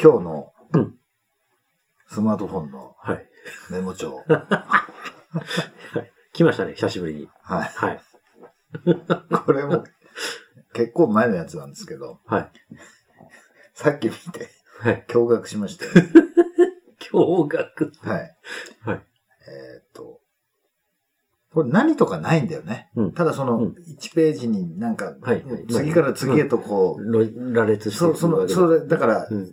今日のうんスマートフォンのはい。メモ帳。来ましたね、久しぶりに。はい。はい。これも結構前のやつなんですけど、はい。さっき見てはい。驚愕しましたよ。驚愕。はい。はい。えーっと、これ何とかないんだよね。うんただそうのん1ページになんか、はい次から次へとこう、ろ羅列してそう、その、それ、だから、うんい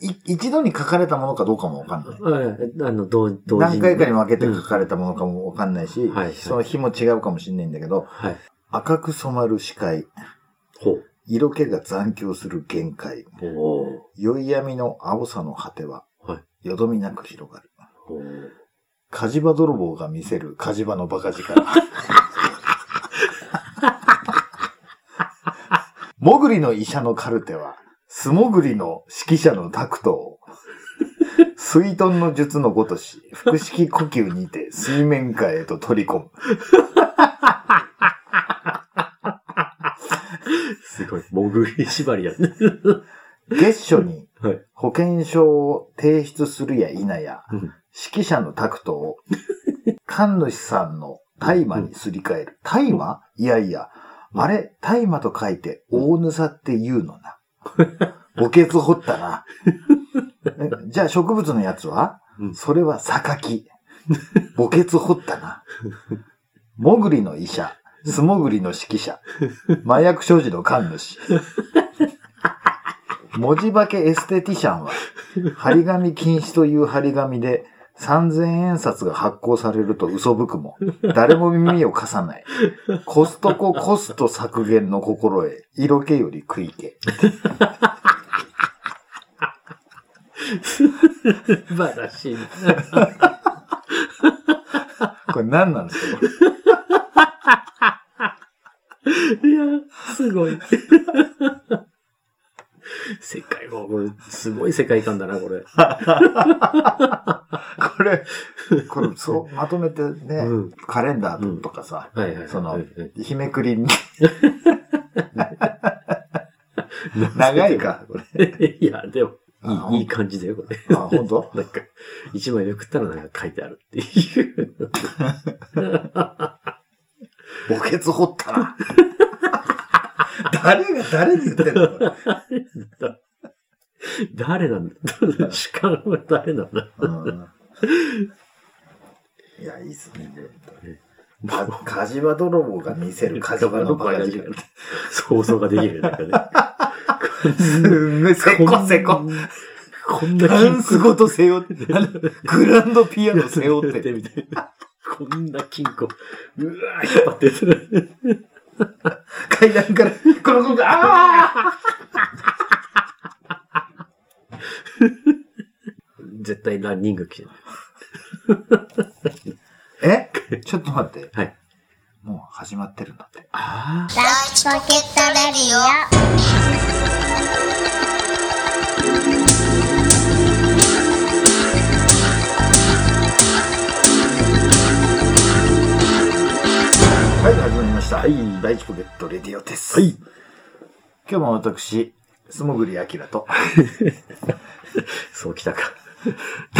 一度に書かれたものかどうかもわかんない。はい。あの、同同時何回かに分けて書かれたものかもわかんないし、はいはいその日も違うかもしれないんだけど、はい。赤く染まる視界、ほ色気が残響する限界、う。おー宵闇の青さの果ては、はい。よどみなく広がる。おー火事場泥棒が見せる火事場のバカ力。もぐりの医者のカルテは、素潜りの指揮者のタクトを、水遁の術のごとし、腹式呼吸にて水面下へと取り込む。すごい。潜り縛りやね。月初にはい。保険証を提出するや否や、うん指揮者のタクトを、神主さんの大麻にすり替える。大麻？いやいや、あれ、大麻と書いて、大ぬさって言うのな。墓穴掘ったな。えじゃあ植物のやつは、うんそれは榊。墓穴掘ったな。もぐりの医者、素潜りの指揮者、麻薬所持の神主。文字化けエステティシャンは、張り紙禁止という張り紙で3000円札が発行されると嘘吹くも、誰も耳を貸さない。コストココスト削減の心得、色気より食い気。素晴らしい。これ何なんですか？いや、すごい。世界も、これ、すごい世界観だな、これ。これ、これ、そう、まとめてね、うんカレンダーとかさ、はいはいはい。その日めくりに、長いか、これ。いや、でも、あいいいい感じだよ、これ。あ、本当？なんか、一枚めくったらなんか書いてあるっていう。墓穴掘ったな。誰が誰に言ってんの？誰なんだ？主観は誰なんだ？うんいや、いいっすね。か火事場泥棒が見せる火事場のバカ力。想像ができるよなんかね。すんごい、せこせこ。こんなダンスごと背負って、グランドピアノ背負ってみたいな。こんな金庫、うわー引っ張ってる。階段から、この子が、あ絶対ランニング来てる。ー え？ちょっと待って。はい。もう始まってるんだって。あラッチポケットレディオ始まりました。はいライチポケットレディオです。はい。今日も私、素潜りあきらと、そうきたか。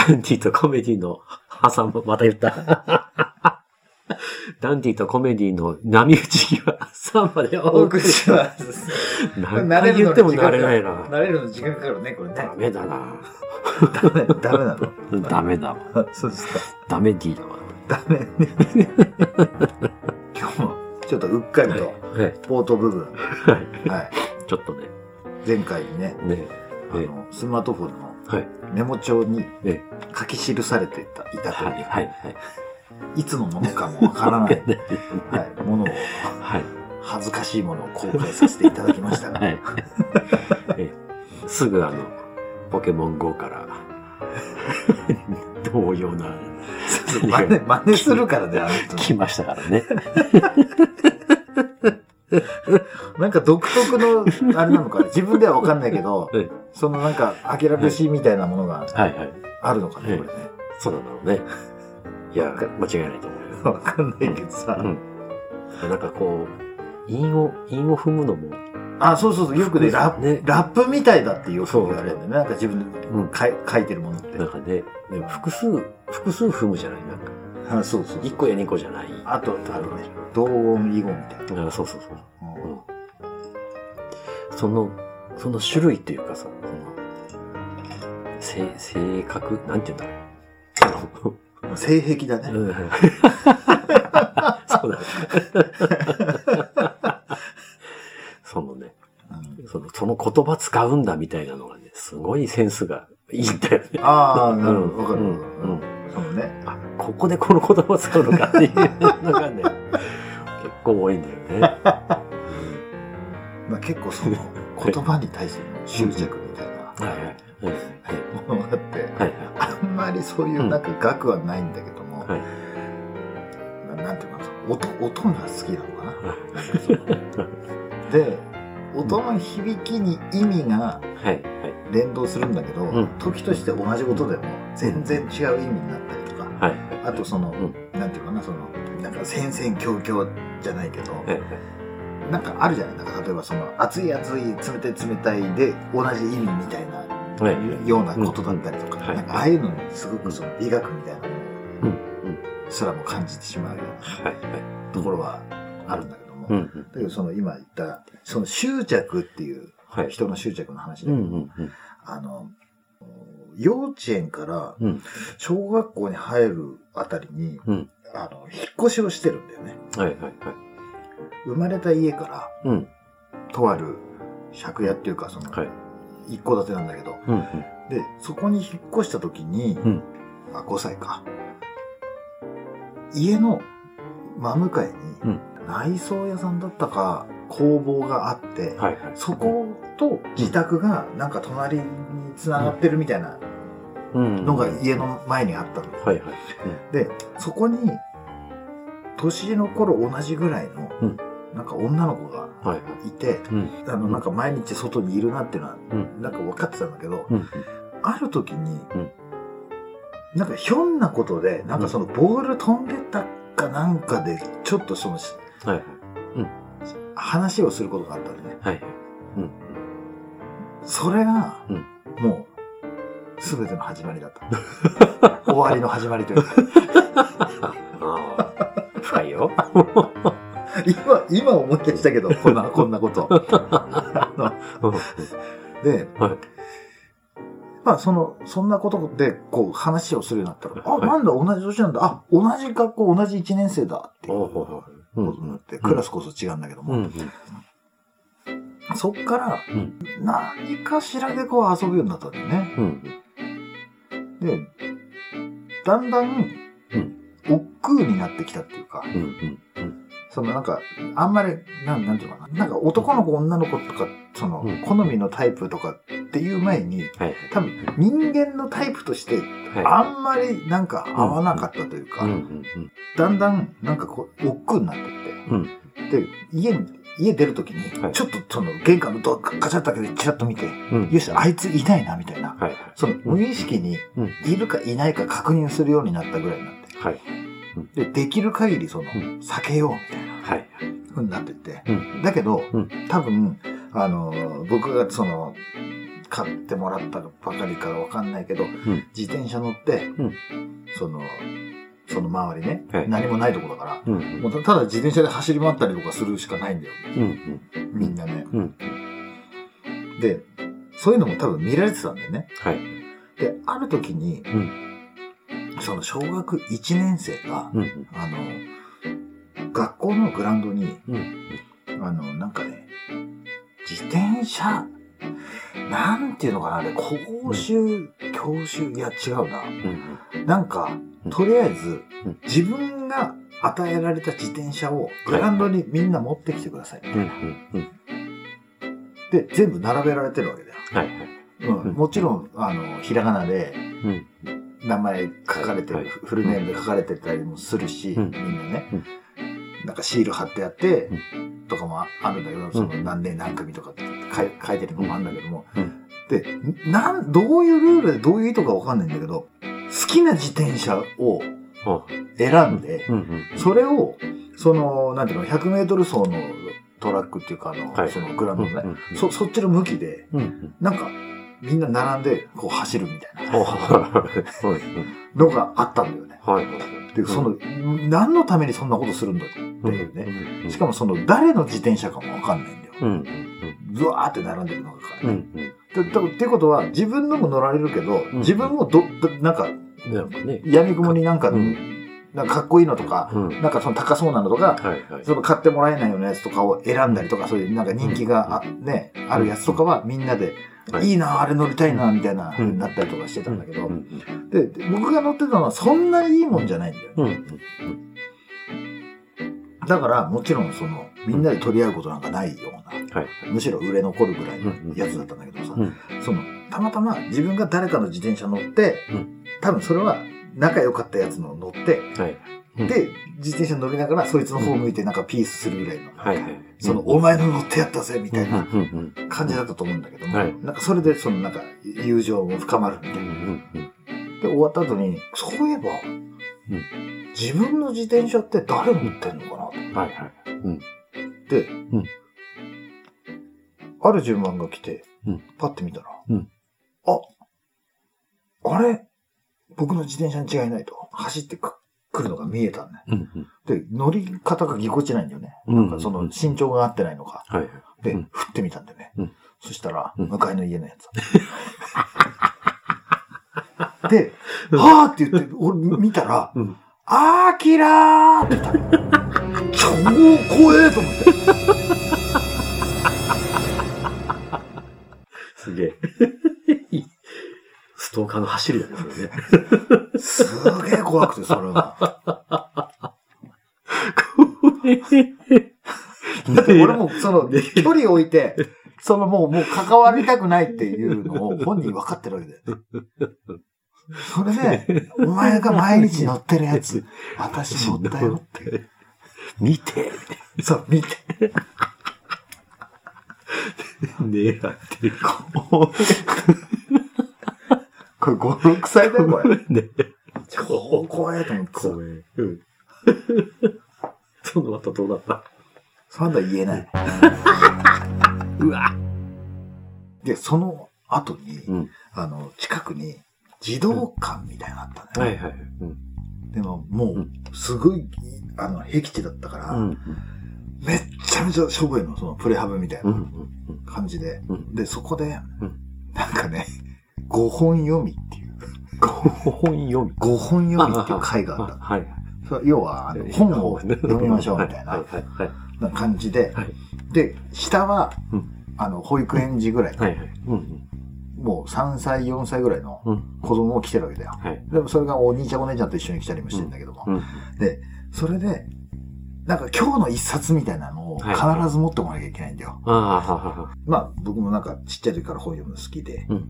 ダンディとコメディの挟む、また言った。ダンディとコメディの波打ち際サンバでお送りしします。何回言っても慣れないな。慣れるの時間かかるね、これね。ダメだな。ダメ、ダメなの ダメだわ。そうですか。ダメディだわ。ダメね。今日も、ちょっとうっかりと、はい。冒頭部分、はい。はい。ちょっとね。前回にね、ねえあの、スマートフォンのはい。メモ帳にえ書き記されていたいたという、はい。はい。はい。いつのものかもわからない、はい、ものを、はい。恥ずかしいものを公開させていただきましたが、はい。えすぐあの、ポケモン GO から、同様な、真似、真似するからね、あの人。来ましたからね。なんか独特の、あれなのかな、自分ではわかんないけど、えそのなんか、明らかしみたいなものが。あるのかな、えこれね。そうなんだろうね。いや、間違いないと思うよ。わかんないけどさ、うん。なんかこう、韻を、韻を踏むのもあ、そうそうそう、よくね、ラップ、ねラップみたいだってよく言われるんだよね。なんか自分でうんかい書いてるものって。なんかね、でも複数、複数踏むじゃないなんか。あそうそうそう1個や2個じゃない。あと、あのね、同音異音みたいな。あそうそうそう。うんその、その種類っていうかさ、その、性、性格？なんて言うんだろう。性癖だね。うん そうだね。そのその、言葉使うんだみたいなのがね、すごいセンスがいいんだよね。ああ、なるほど。わかる。うんうんそのね。あ、ここでこの言葉使うのかっていうのがね、結構多いんだよね。まあ、結構その言葉に対しての執着みたいな はいはい。はい。ものがあって、はい。あんまりそういうなんか額はないんだけども、はい。ななんていうかな、音、音が好きなのかな。で、音の響きに意味がはい。はい。連動するんだけど、うん時として同じ音でも全然違う意味になったりとか、はい。あとその、うなんていうかな、その、なんか戦々恐々じゃないけど、はい。なんかあるじゃない？なんか例えばその、熱い熱い、冷たい冷たいで同じ意味みたいなはい。ようなことだったりとか、なんかああいうのにすごくその美学みたいなもうん。のすらも感じてしまうようなはい。ところはあるんだけども、うん。だけどその今言った、その執着っていう、はい。人の執着の話うん。だけど、うん。あの、幼稚園からうん。小学校に入るあたりに、うん。あの、引っ越しをしてるんだよね。はい。はい。はい。生まれた家から、うん。とある借家っていうか、その、はい。一戸建てなんだけど、うん。で、そこに引っ越した時に、うんあ、5歳か。家の真向かいに、うん内装屋さんだったか、工房があって、はい。はい。そこと自宅がなんか隣に繋がってるみたいなうん。のが家の前にあったの。はい。はい。で、そこに、年の頃同じぐらいの、うんなんか女の子がはい。いて、うん。あの、なんか毎日外にいるなっていうのは、うん。なんか分かってたんだけど、うん。ある時に、うんなんかひょんなことで、なんかそのボール飛んでったかなんかで、ちょっとそのはい。話をすることがあったんでね。はい。うん。それがうん、もう、すべての始まりだった。終わりの始まりというか。ああ。深いよ。今、今思い出したけど、こんな、こんなこと。で、はい。まあ、その、そんなことで、こう、話をするようになったら、あ、はいなんだ、同じ年なんだ。あ、同じ学校、同じ1年生だっていうことになって、クラスこそ違うんだけども、うん。そっから、うん。何かしらでこう遊ぶようになったんだよね。うん。で、だんだんうん、億劫になってきたっていうか。そのなんか、あんまり、なん、なんていうのかな。なんか男の子、女の子とか、そのうん、好みのタイプとかっていう前に、はい。多分人間のタイプとして、はあんまりなんか合わなかったというか。だんだんなんかこう、億劫になってって、うん。で、家に、家出るときに、はいちょっとその玄関のドアガチャッと開けてチラッと見て、うん。よし、あいついないな、みたいな。はい。その無意識にうんいるかいないか確認するようになったぐらいになって。はい。で、できる限りその、ん避けようみたいなはい。風になってって。うん。だけど、うん多分、あの、僕がその、買ってもらったばかりかわかんないけど、ん自転車乗って、うんその、その周りね、はい何もないとこだから、うん。もうただ自転車で走り回ったりとかするしかないんだよ。うん。みんなね。うん。で、そういうのも多分見られてたんだよね。はい。で、ある時に、うん。その小学1年生が、うん。あの、学校のグラウンドに、うん。あの、なんかね、自転車、なんていうのかな、あれ、講習、教習、いや、違うな。うん。なんかうん、とりあえずうん、自分が与えられた自転車をグラウンドにみんな持ってきてください。で、全部並べられてるわけだよ。はい。うんうんもちろん、あの、ひらがなでうん。名前書かれてる、はいフルネームで書かれてたりもするし、うんみんなね、うんなんかシール貼ってあって、うとかもああるんだけど、その何年何組とかって書いてるのもあるんだけども、うん。で、なん、どういうルールでどういう意図かわかんないんだけど、好きな自転車をあ選んで。それを、その、なんていうの、100メートル走のトラックっていうか、あの、はい。そのグラウンドのね、そ、そっちの向きで。なんか、みんな並んで、こう走るみたいなはい。のがあったんだよね。はい。で、その、何のためにそんなことするんだっていうね。しかもその、誰の自転車かもわかんないんだよ。うんうんずわーって並んでるのがうん。うね。んうん。ってことは、自分のも乗られるけど、ん自分もど、どなんか、なんかね。闇雲になんか、うんなんかかっこいいのとか、うん。なんかその高そうなのとか、はいはい。その買ってもらえないようなやつとかを選んだりとか、そういうなんか人気があ,、ね、あるやつとかはみんなで、はい。いいな、あれ乗りたいな、みたいな、うん。なったりとかしてたんだけど、うんで、で僕が乗ってたのはそんないいもんじゃないんだよね。だから、もちろんその、みんなで取り合うことなんかないような、はい。むしろ売れ残るぐらいのやつだったんだけどさ、うん。その、たまたま自分が誰かの自転車乗って、うん。多分それは仲良かったやつの乗って、はい。うん。で、自転車乗りながらそいつの方向いてなんかピースするぐらいの、はいはい。その、お前の乗ってやったぜ、みたいな感じだったと思うんだけども、はい。なんかそれでそのなんか友情も深まるみたいな。で、終わった後に、そういえば、うん。自分の自転車って誰乗ってんのかな？とうん。はいはい。うん。で、ん。ある順番が来て、うん。パッて見たら、うん。あ、あれ？僕の自転車に違いないと、走ってく来るのが見えたんね。うんうん。で、乗り方がぎこちないんだよね。うんなんかその身長が合ってないのか。はいはい。で、うん振ってみたんだよね。うんそしたら、うん向かいの家のやつ。で、はーって言って、俺見たら、うん。あーきらーって言ったの。超怖えと思って。すげえ。ストーカーの走りだね、それね。すげえ怖くて、それが。だって俺も、その、距離を置いて、そのもう、もう関わりたくないっていうのを本人分かってるわけだよね。それで、お前が毎日乗ってるやつ、私乗ったよって。見てそう、見て。狙ってる。これ5、6歳だよ、これ。ね。超怖えと思ってさ。怖い。うん。その後どうだった？そんな言えない。うわで、その後に、うん。あの、近くに児童館みたいなのあったね。はいはい。うん。でも、もうう、すごい、あの、僻地だったから、うん。めっちゃめちゃしょぼいの、そのプレハブみたいうん。う。なん感じで。うん。で、そこで、うんなんかね、5本読みっていう、本読み。5本読みっていう回があった。はい。そう要は、あの本を読みましょうみたいはいな感じで、はいで、下はうん、あの、保育園児ぐらいの、はいはい。うん。もう3歳、4歳ぐらいのうん。子供も来てるわけだよ。はい。でもそれがお兄ちゃんお姉ちゃんと一緒に来たりもしてんだけども。うん。で、それで、なんか今日の一冊みたいなのを必はいず持ってこなきゃいけないんだよ。まあ僕もなんかちっちゃい時から本読むの好きで、うん。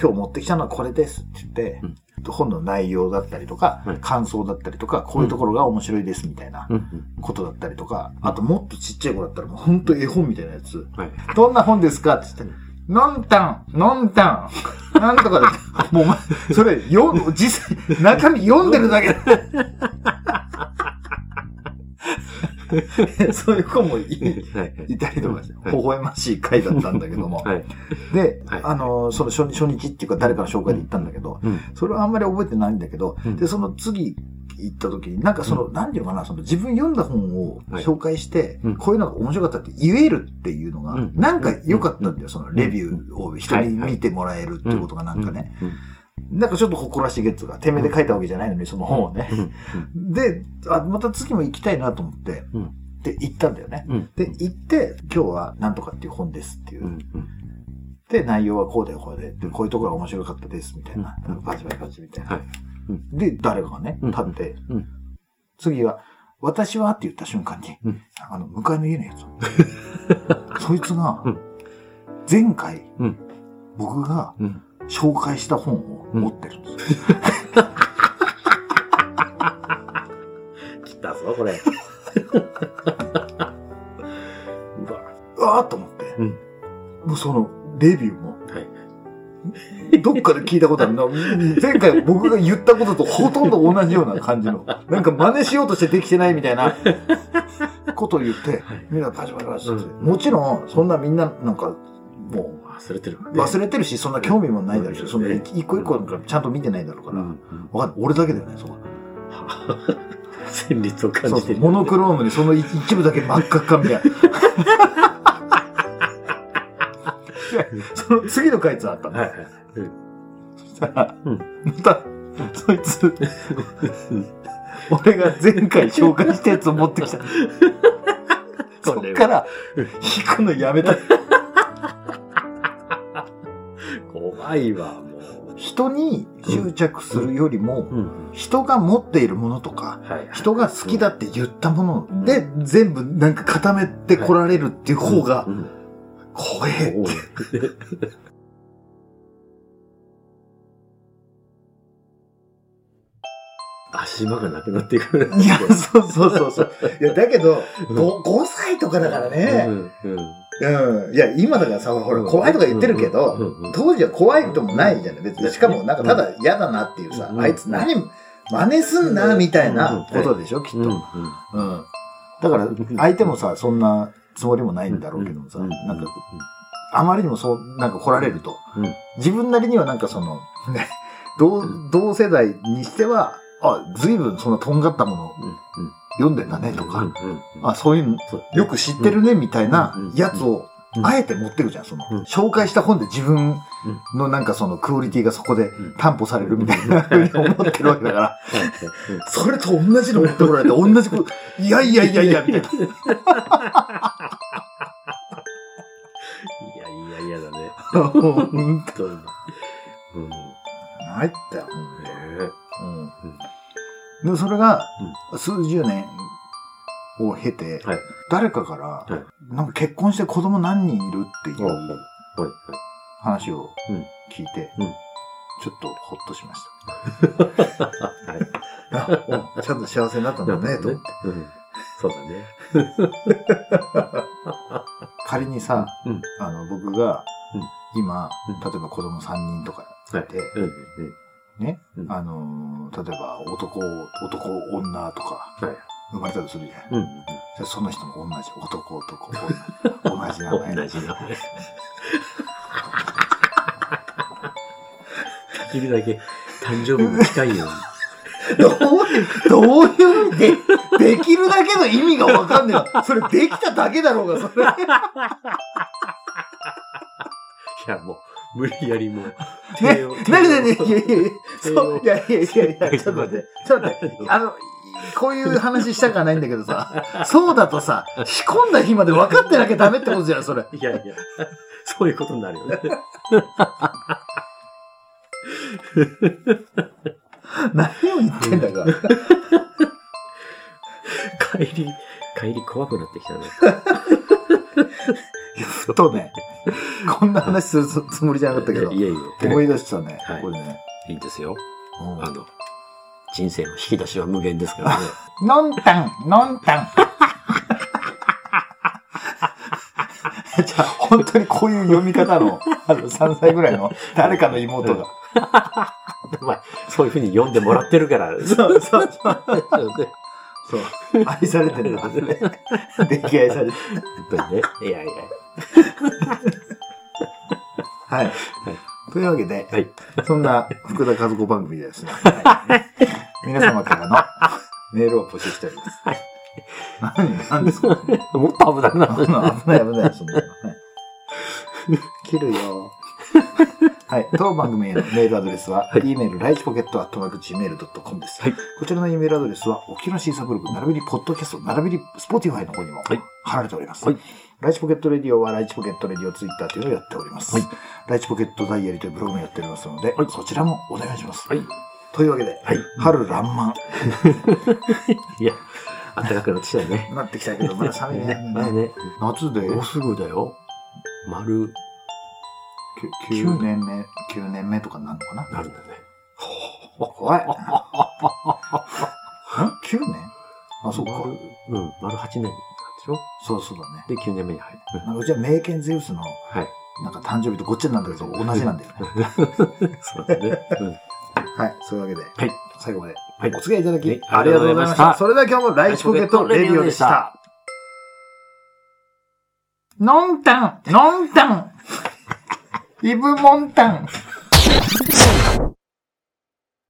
今日持ってきたのはこれですって言って、本の内容だったりとか、はい感想だったりとか、こういうところが面白いですみたいなうん。ことだったりとか、あともっとちっちゃい子だったらもう本当絵本みたいなやつ。はい。どんな本ですか？って言って、のんたん、のんたん、なんとかで、もうそれ、よ、実際、中身読んでるだけだ。そういう子もいはい。いたりとかして、はい微笑ましい回だったんだけども。はい。で、はいあの、その初日初日っていうか誰かの紹介で行ったんだけど、うん。それはあんまり覚えてないんだけど、うんで、その次行った時に、なんかその、なんていうのかな、その自分読んだ本を紹介して、うんこういうのが面白かったって言えるっていうのが、うんなんか良かったんだよ、そのレビューを人に見てもらえるっていうことがなんかね。うん。なんかちょっと誇らしげっつうか、てめえで書いたわけじゃないのに、その本をね。うん。で、あ、また次も行きたいなと思って、うんで、行ったんだよね。うん。で、行って、今日はなんとかっていう本ですっていう。うん。で、内容はこうだよ、こうで。で、こういうところが面白かったです、みたいな。うんパチパチパチみたいな。はい。で、誰かがね、うん立って、うん次は、私はって言った瞬間に、うんあの、向かいの家のやつ。そいつがうん、前回、うん僕がうん。紹介した本を持ってるんですよ。来たぞ、これ。うわ。ーっと思って、うん。もうその、レビューも、はい。どっかで聞いたことあるな。前回僕が言ったこととほとんど同じような感じの。なんか真似しようとしてできてないみたいなことを言って、みんなパチパチパチって。もちろん、そんなみんななんか、も忘れてる。う忘れてるし、そんな興味もないだろうし、うんそんな一個一個なんかちゃんと見てないだろうから。うんうんわかんない。俺だけだよね、そこ。旋律を感そうそう。じてる。モノクロームにその一一部だけ真っ赤っかみたいな。でその次の回つあったの？はいはい。うんそしたら、うんまた、そいつ、俺が前回紹介したやつを持ってきた。そっから、弾くのやめた。怖いわ、も人に執着するよりも。人が持っているものとか、はい。人が好きだって言ったもので、全部なんか固めて来られるっていう方がう、ん怖えおう 足場がなくなってくる。いや、そうそうそうそう。いや、だけど、うん 5, 5歳とかだからうね。んうんうん。いや、今だからさ、ほら、怖いとか言ってるけうんど当時は怖いこともないじゃない、別に。しかも、なんかただ嫌だなっていうさう、ん。あいつ何、真似すんな、みたいな。ことでしょ、きっと。うん。うん。だから、相手もさ、そんなつもりもないんだろうけどもさ、うん。なんか、あまりにもそう、なんか来られるとうん、自分なりにはなんかその、ね、同同世代にしては、あ、随分そんなとんがったもの読んでんだねとか、あ、そういうよく知ってるねみたいなうんやつをう、ん。あえて持ってるじゃん、その。うん。紹介した本で自分のなんかそのクオリティがそこでん。担保されるみたいなふうに思ってるわけだから、それと同じの持ってこられて、同じこと、いやいやいやいや、みたいな。いやいやいやだね。本本当に。うん。ね参ったよ、うん。でもそれが、数十年を経て、はい。誰かから、はいなんか結婚して子供何人いるっていう。話をうん聞いて、うんちょっとほっとしました。はい。ちゃんと幸せになったんだね、と思って。うん。そうだね。仮にさ、うんあの、僕がうん、今、うん例えば子供3人とかいて、うんうんね、うんあのー、例えば男、男、女とか、はい生まれたとするじゃん。うん。うんじゃあその人も同じ、男、男、女、同じ名前。同じ名前。できるだけ誕生日も近いように。どういう、どういう、で、できるだけの意味がわかんねえわ。それできただけだろうが、それ。いや、もう、無理やりもう。え、なになにいやいやいや、そう、いやいやいやいや、ちょっと待って、ちょっと待って、あの、こういう話したくはないんだけどさ、そうだとさ、仕込んだ日まで分かってなきゃダメってことじゃん、それ。いやいや、そういうことになるよね。何を言ってんだか。帰り、帰り怖くなってきたね。ふとね、こんな話するつもりじゃなかったけどい、やいや、思い出したねはい、これね。いいんですよ。うんあの、人生の引き出しは無限ですからね。のんたん、のんたん。じゃあ、本当にこういう読み方の、あの、3歳ぐらいの誰かの妹が。まあ、そういうふうに読んでもらってるから。そうそうそう。そう。愛されてるんだね。溺愛されてる。本当にね。いやいや。はい。というわけで、はい。そんな福田和子番組でですね、はい皆様からのメールを募集しております。何何ですか？もっと危なくなる。危ない危ない切るよ。はい。当番組へのメールアドレスは、はい e メール、ライチポケット、アットマーク、gmail.com です。はいこちらの e メールアドレスは、沖縄シーサーブログ、並びにポッドキャスト、並びにスポティファイの方にもはい貼られております。はいライチポケットレディオは、ライチポケットレディオツイッターというのをやっております。はいライチポケットダイアリーというブログもやっておりますので、はいそちらもお願いします。はい。というわけで、はい。春爛漫 いや、暖かくなってきたよね。なってきたけど、まだ寒いね。まあね。夏で？もうすぐだよ。丸、9年目、9年目とかになるのかな？なるんだね。怖い。ん ?9 年あ、そうか。丸うん、丸8年なんでしょそう？そうだね。で、9年目に入る。なんかうちは名犬ゼウスのはい。なんか誕生日とごっちゃになんだけど、同じなんだよね。そうだね。うん。はい。そういうわけで、はい。最後まではいお付き合いいただき、はいありがとうございました。それでは今日もライチポケットレディオでした。ノンタンノンタンイブモンタン。